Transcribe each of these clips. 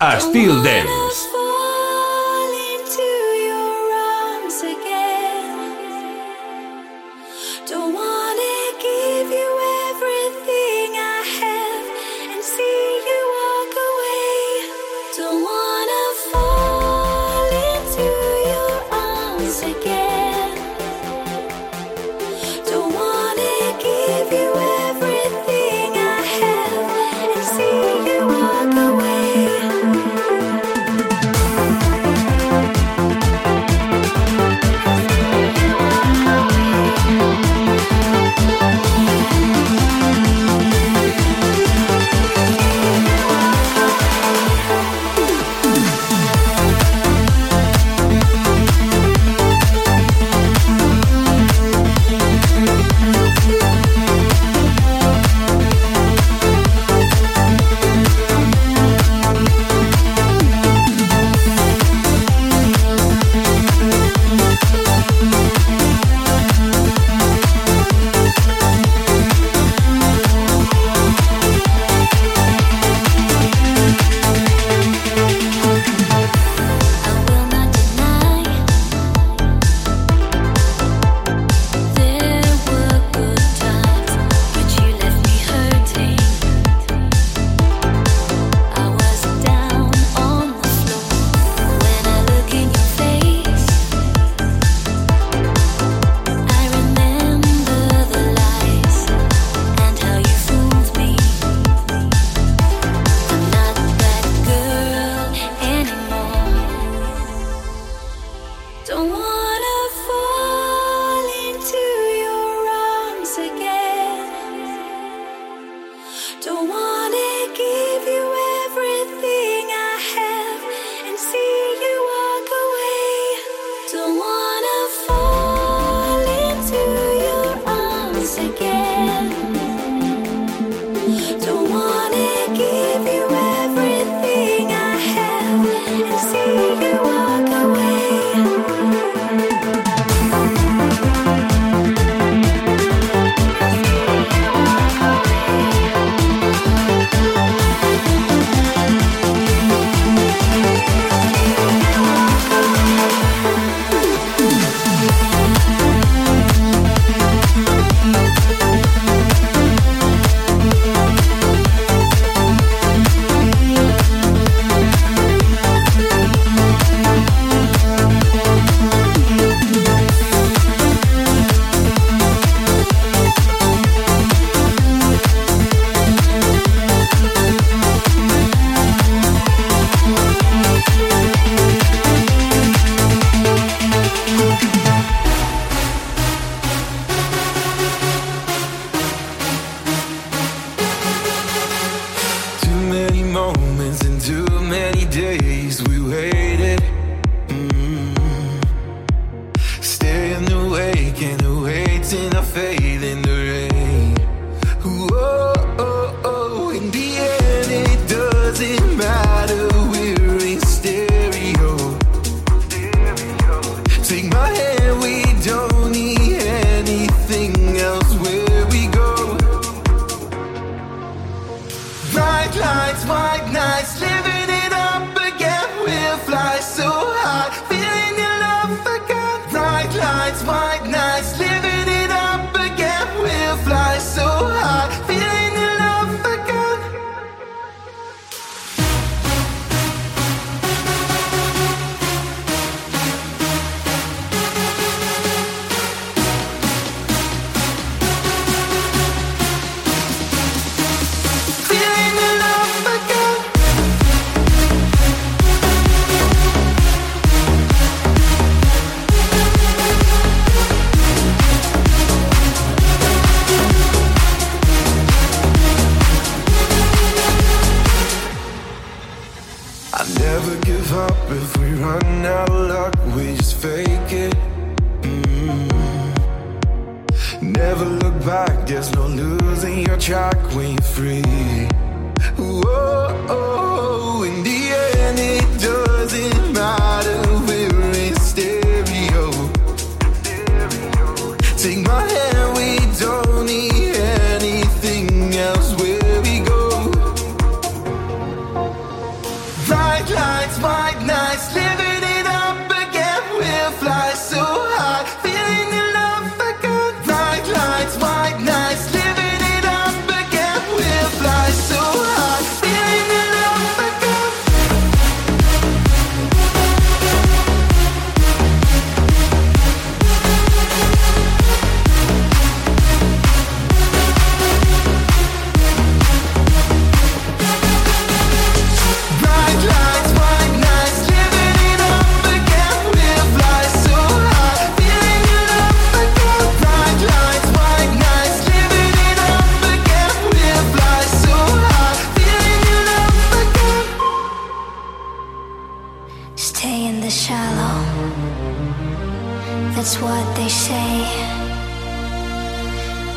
Estil Dance.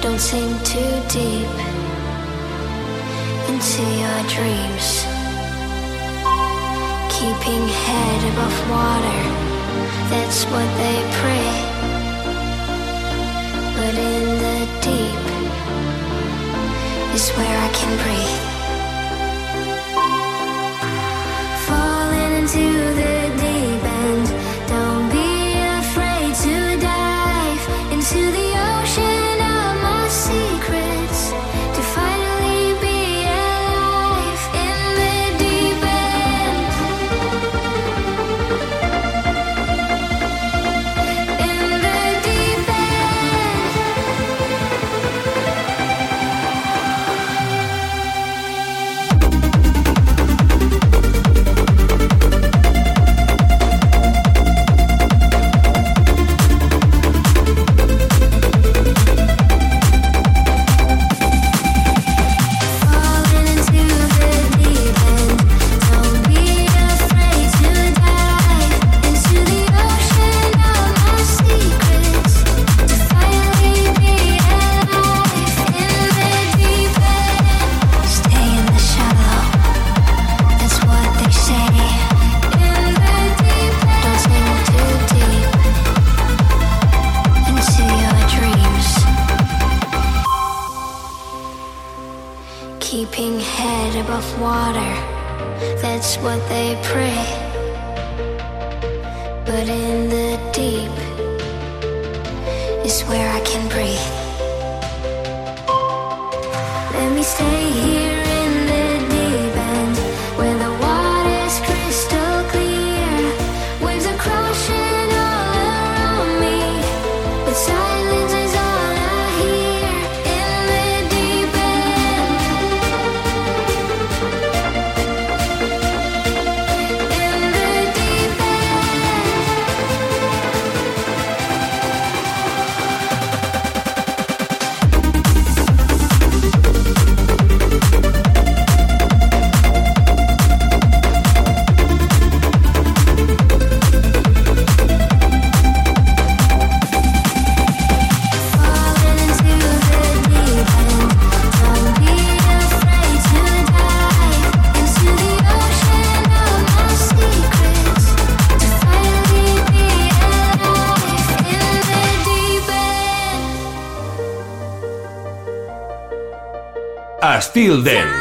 Don't sink too deep into your dreams. Keeping head above water, that's what they pray. But in the deep is where I can breathe. Falling into the 下 Still Then.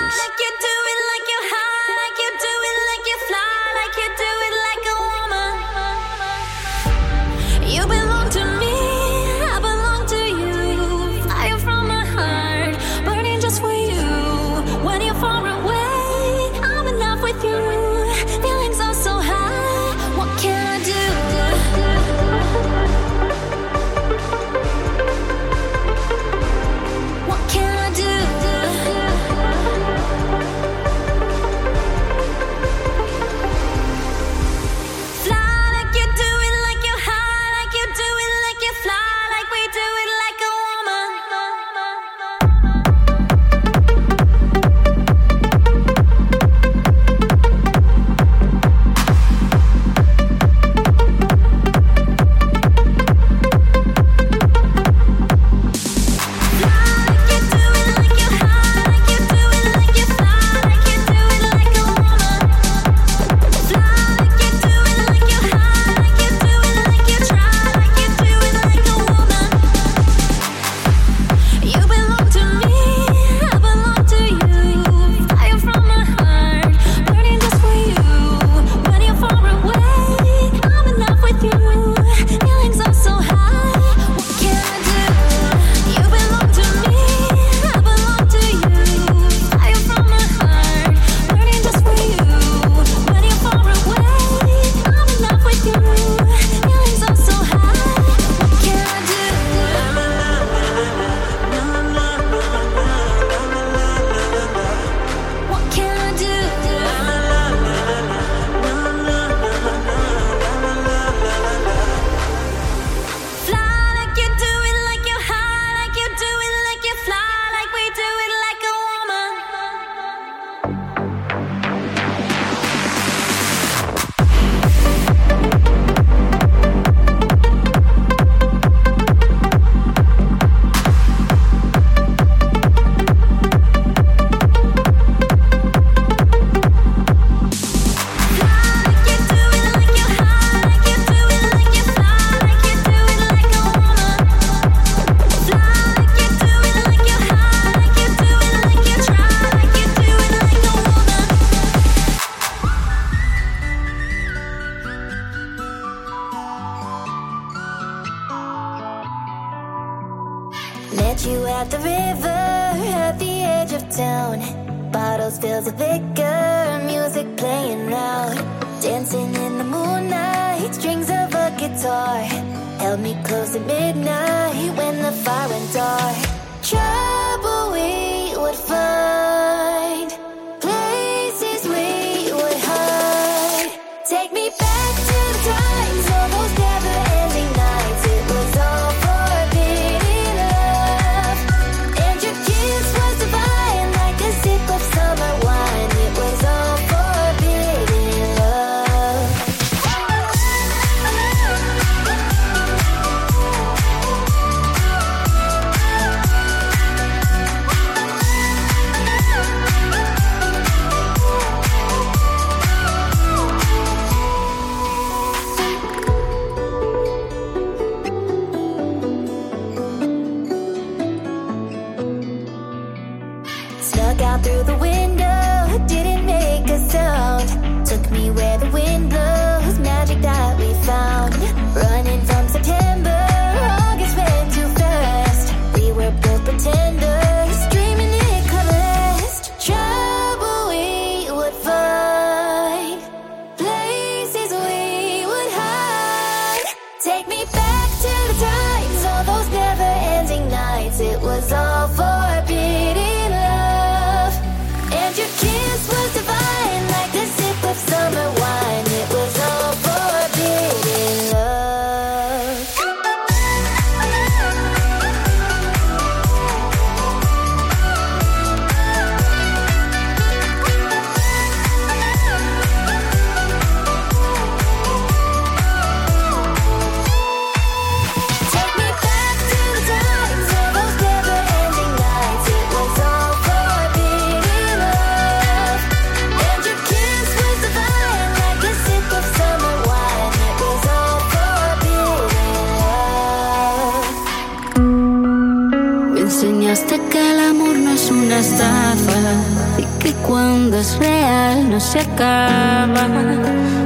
no se acaba.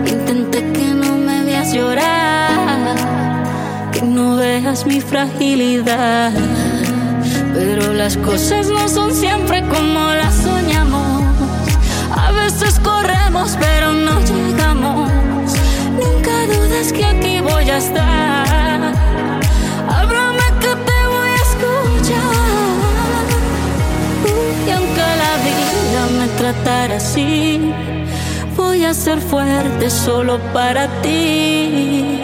Intenté que no me veas llorar, que no veas mi fragilidad. Pero las cosas no son siempre como las soñamos. A veces corremos, pero no llegamos. Nunca dudes que aquí voy a estar. Que te voy a escuchar. Y aunque la vida vida me tratara así. Voy a ser fuerte solo para ti.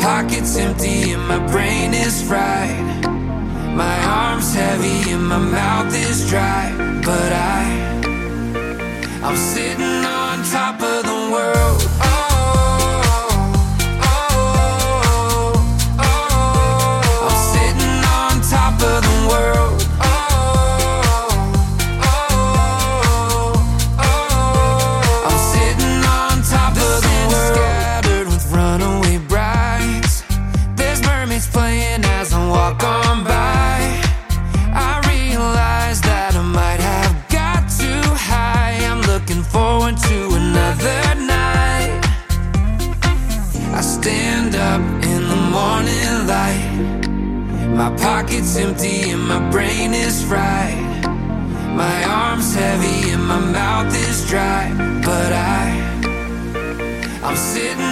pocket's empty and my brain is fried. My arm's heavy and my mouth is dry. But I, I'm sitting on top of the world. empty and my brain is fried. My arm's heavy and my mouth is dry, but I, I'm sitting.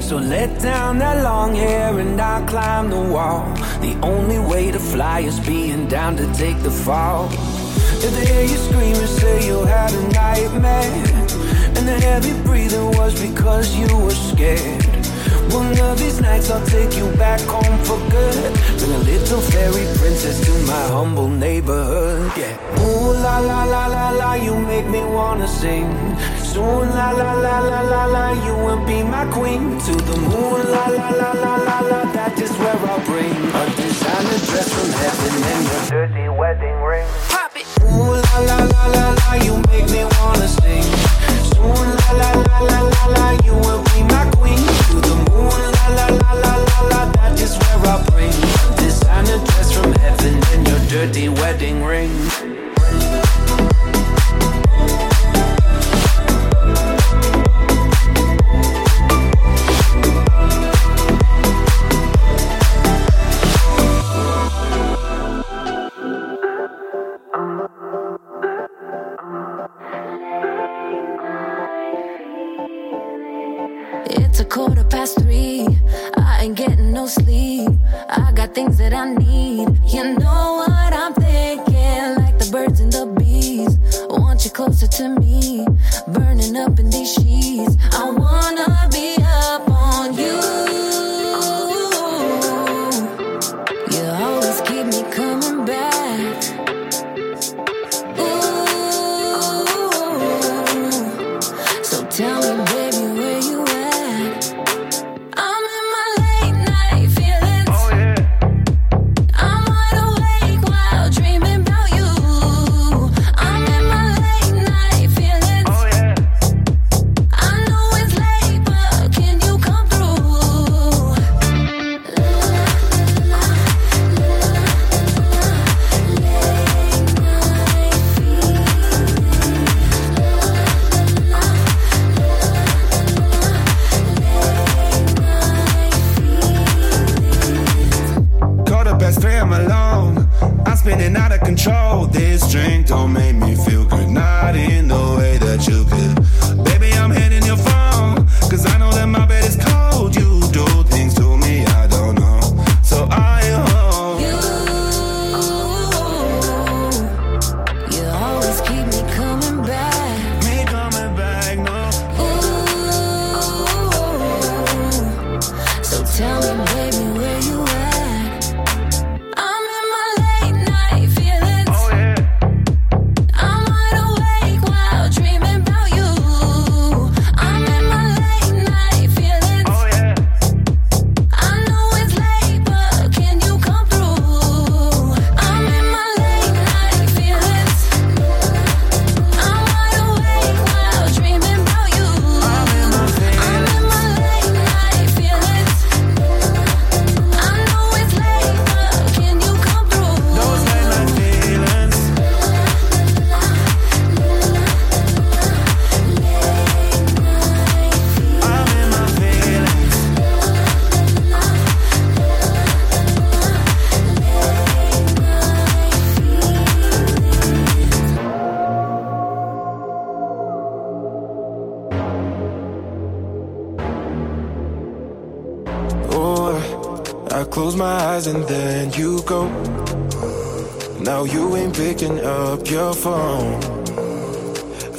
So let down that long hair and I'll climb the wall. The only way to fly is being down to take the fall. If they hear you scream and say you had a nightmare. And the heavy breathing was because you were scared. One of these nights I'll take you back home for good. Bring a little fairy princess to my humble neighborhood. Yeah. Ooh la la la la la, you make me wanna sing. Soon la la la la la la, you will be my queen. To the moon la la la la la la, that is where I'll bring a designer dress from heaven and your dirty wedding ring. Pop it. Ooh la la la la la, you make me wanna sing dirty wedding ring. sheets.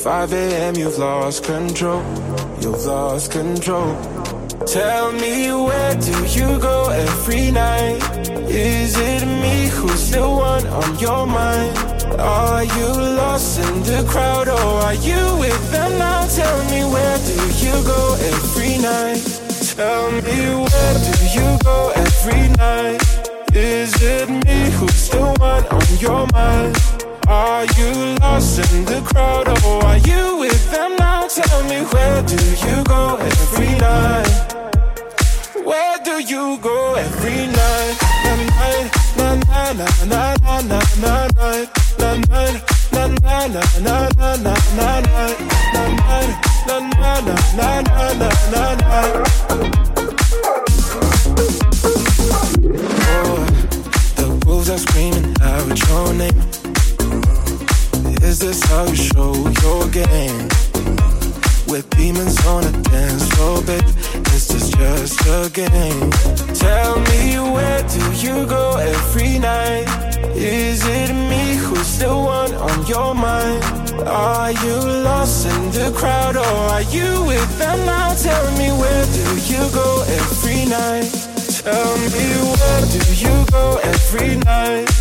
5 a.m. You've lost control. You've lost control. Tell me where do you go every night? Is it me who's the one on your mind? Are you lost in the crowd or are you with them now? Tell me where do you go every night? Tell me where do you go every night? Is it me who's the one on your mind? Are you lost in the crowd or are you with them now? Tell me where do you go every night? Where do you go every night? Na night, na na na na na na na night, na night, na na na na na na na night, na night, na na na na na na na night. Oh, the wolves are screaming out your name. Is this how you show your game? With demons on a dance floor, babe. Is this just a game? Tell me where do you go every night? Is it me who's the one on your mind? Are you lost in the crowd or are you with them now? Tell me where do you go every night? Tell me where do you go every night?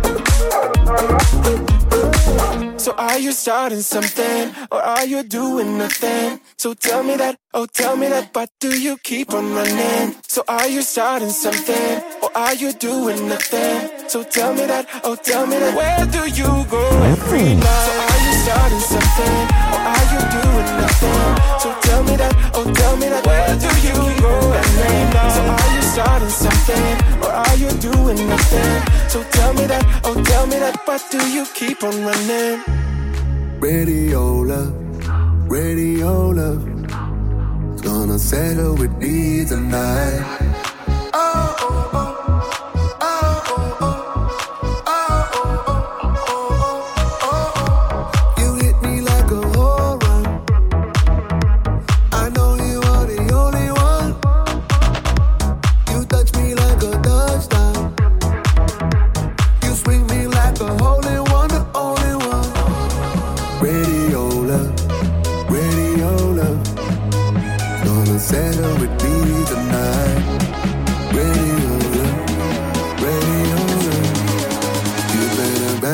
So are you starting something or are you doing nothing? So tell me that, oh tell me that, but do you keep on running? So are you starting something or are you doing nothing? So tell me that, oh tell me that, where do you go every night? So are you starting something or are you doing nothing? So tell me that, oh tell me that, where do you go every night? So starting something or are you doing nothing? So tell me that, oh tell me that, but do you keep on running? Radio love, radio love. Gonna settle with me tonight.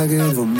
Give them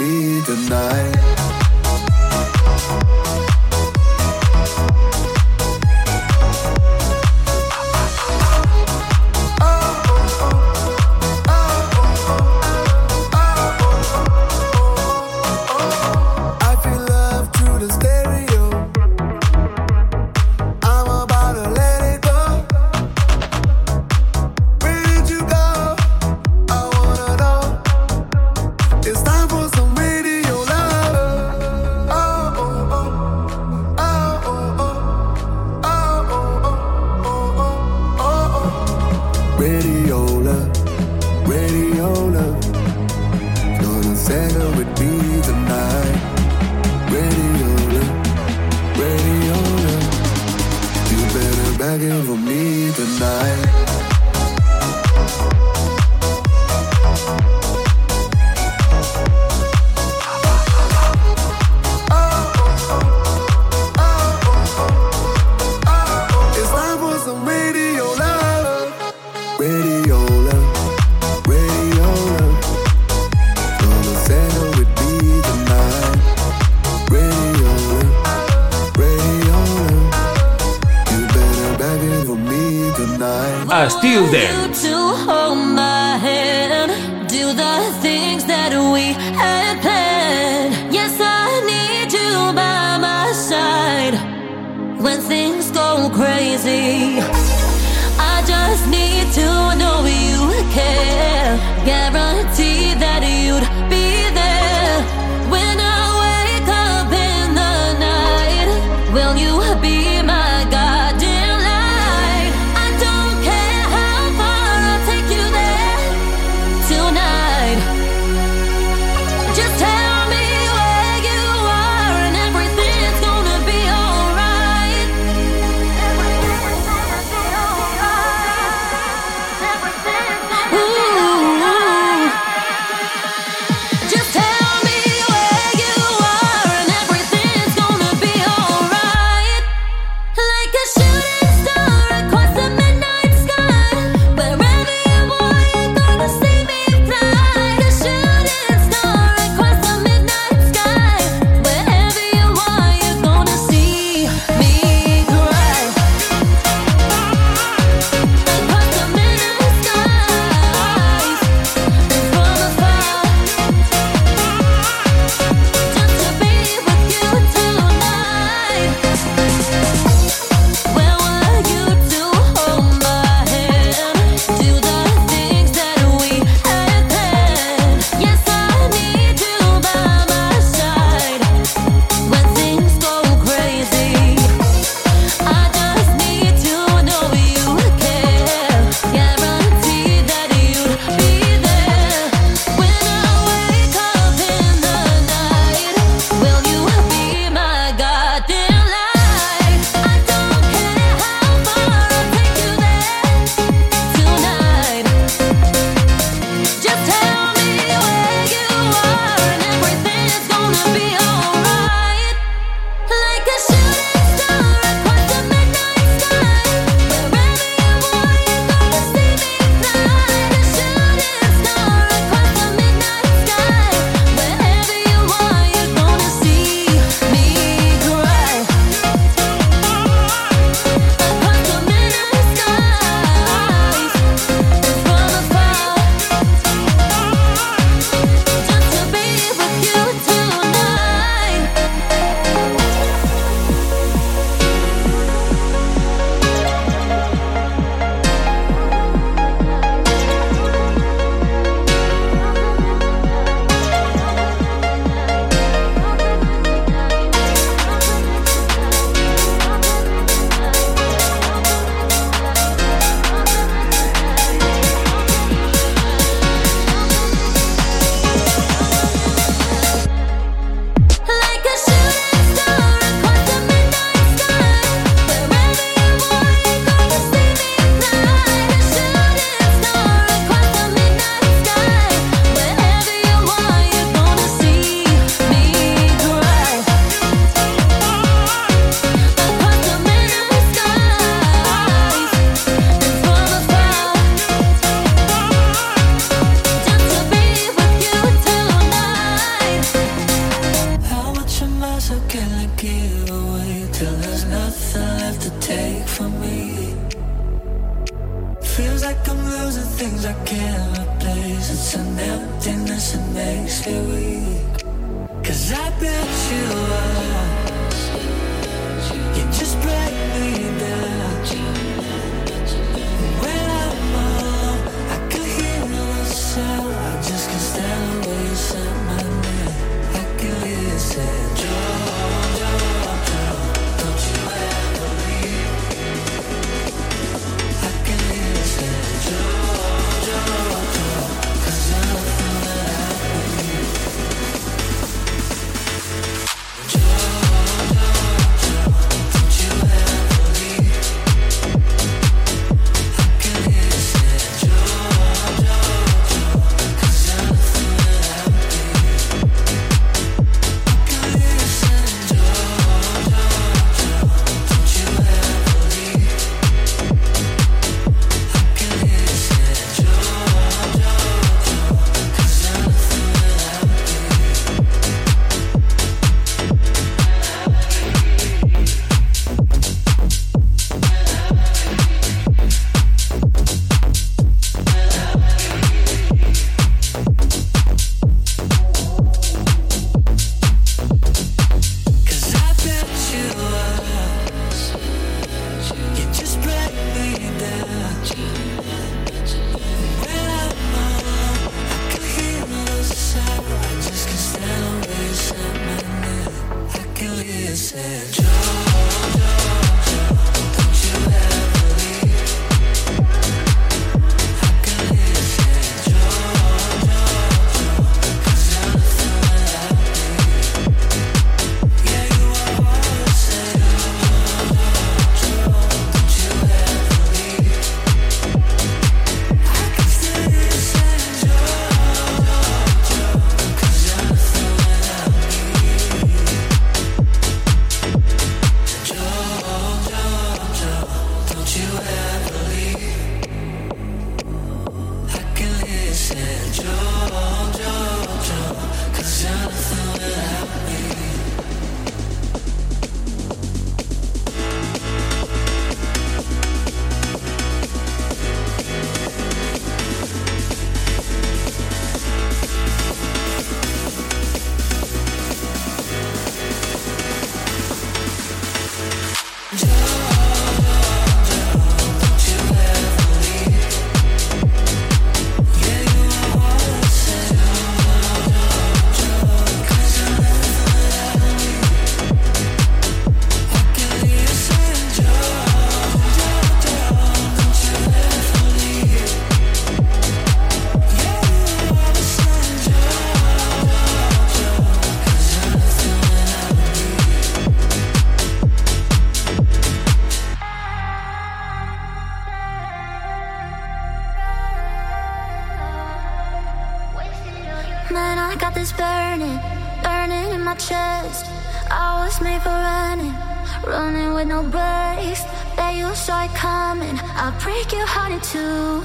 I'll break your heart in two.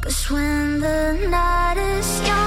Cause when the night is young.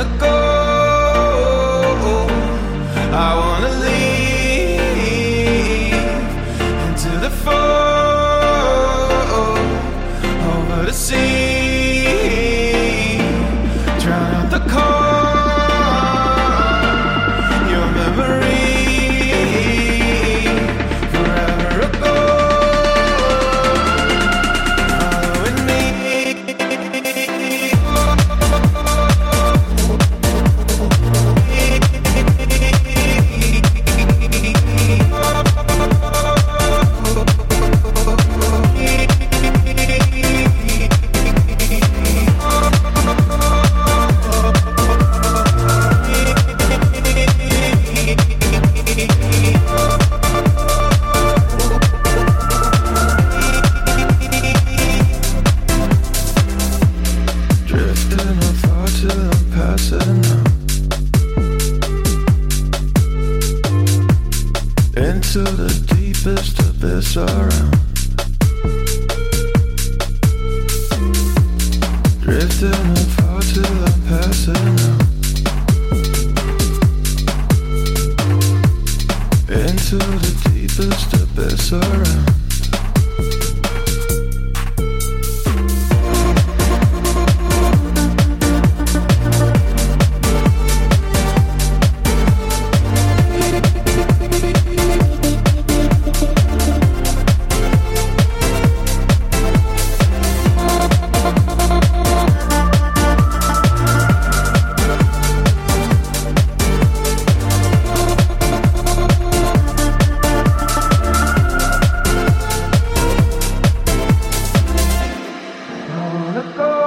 I wanna go. Over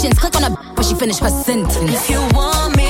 questions. Click on a when she finish her sentence. If you want me.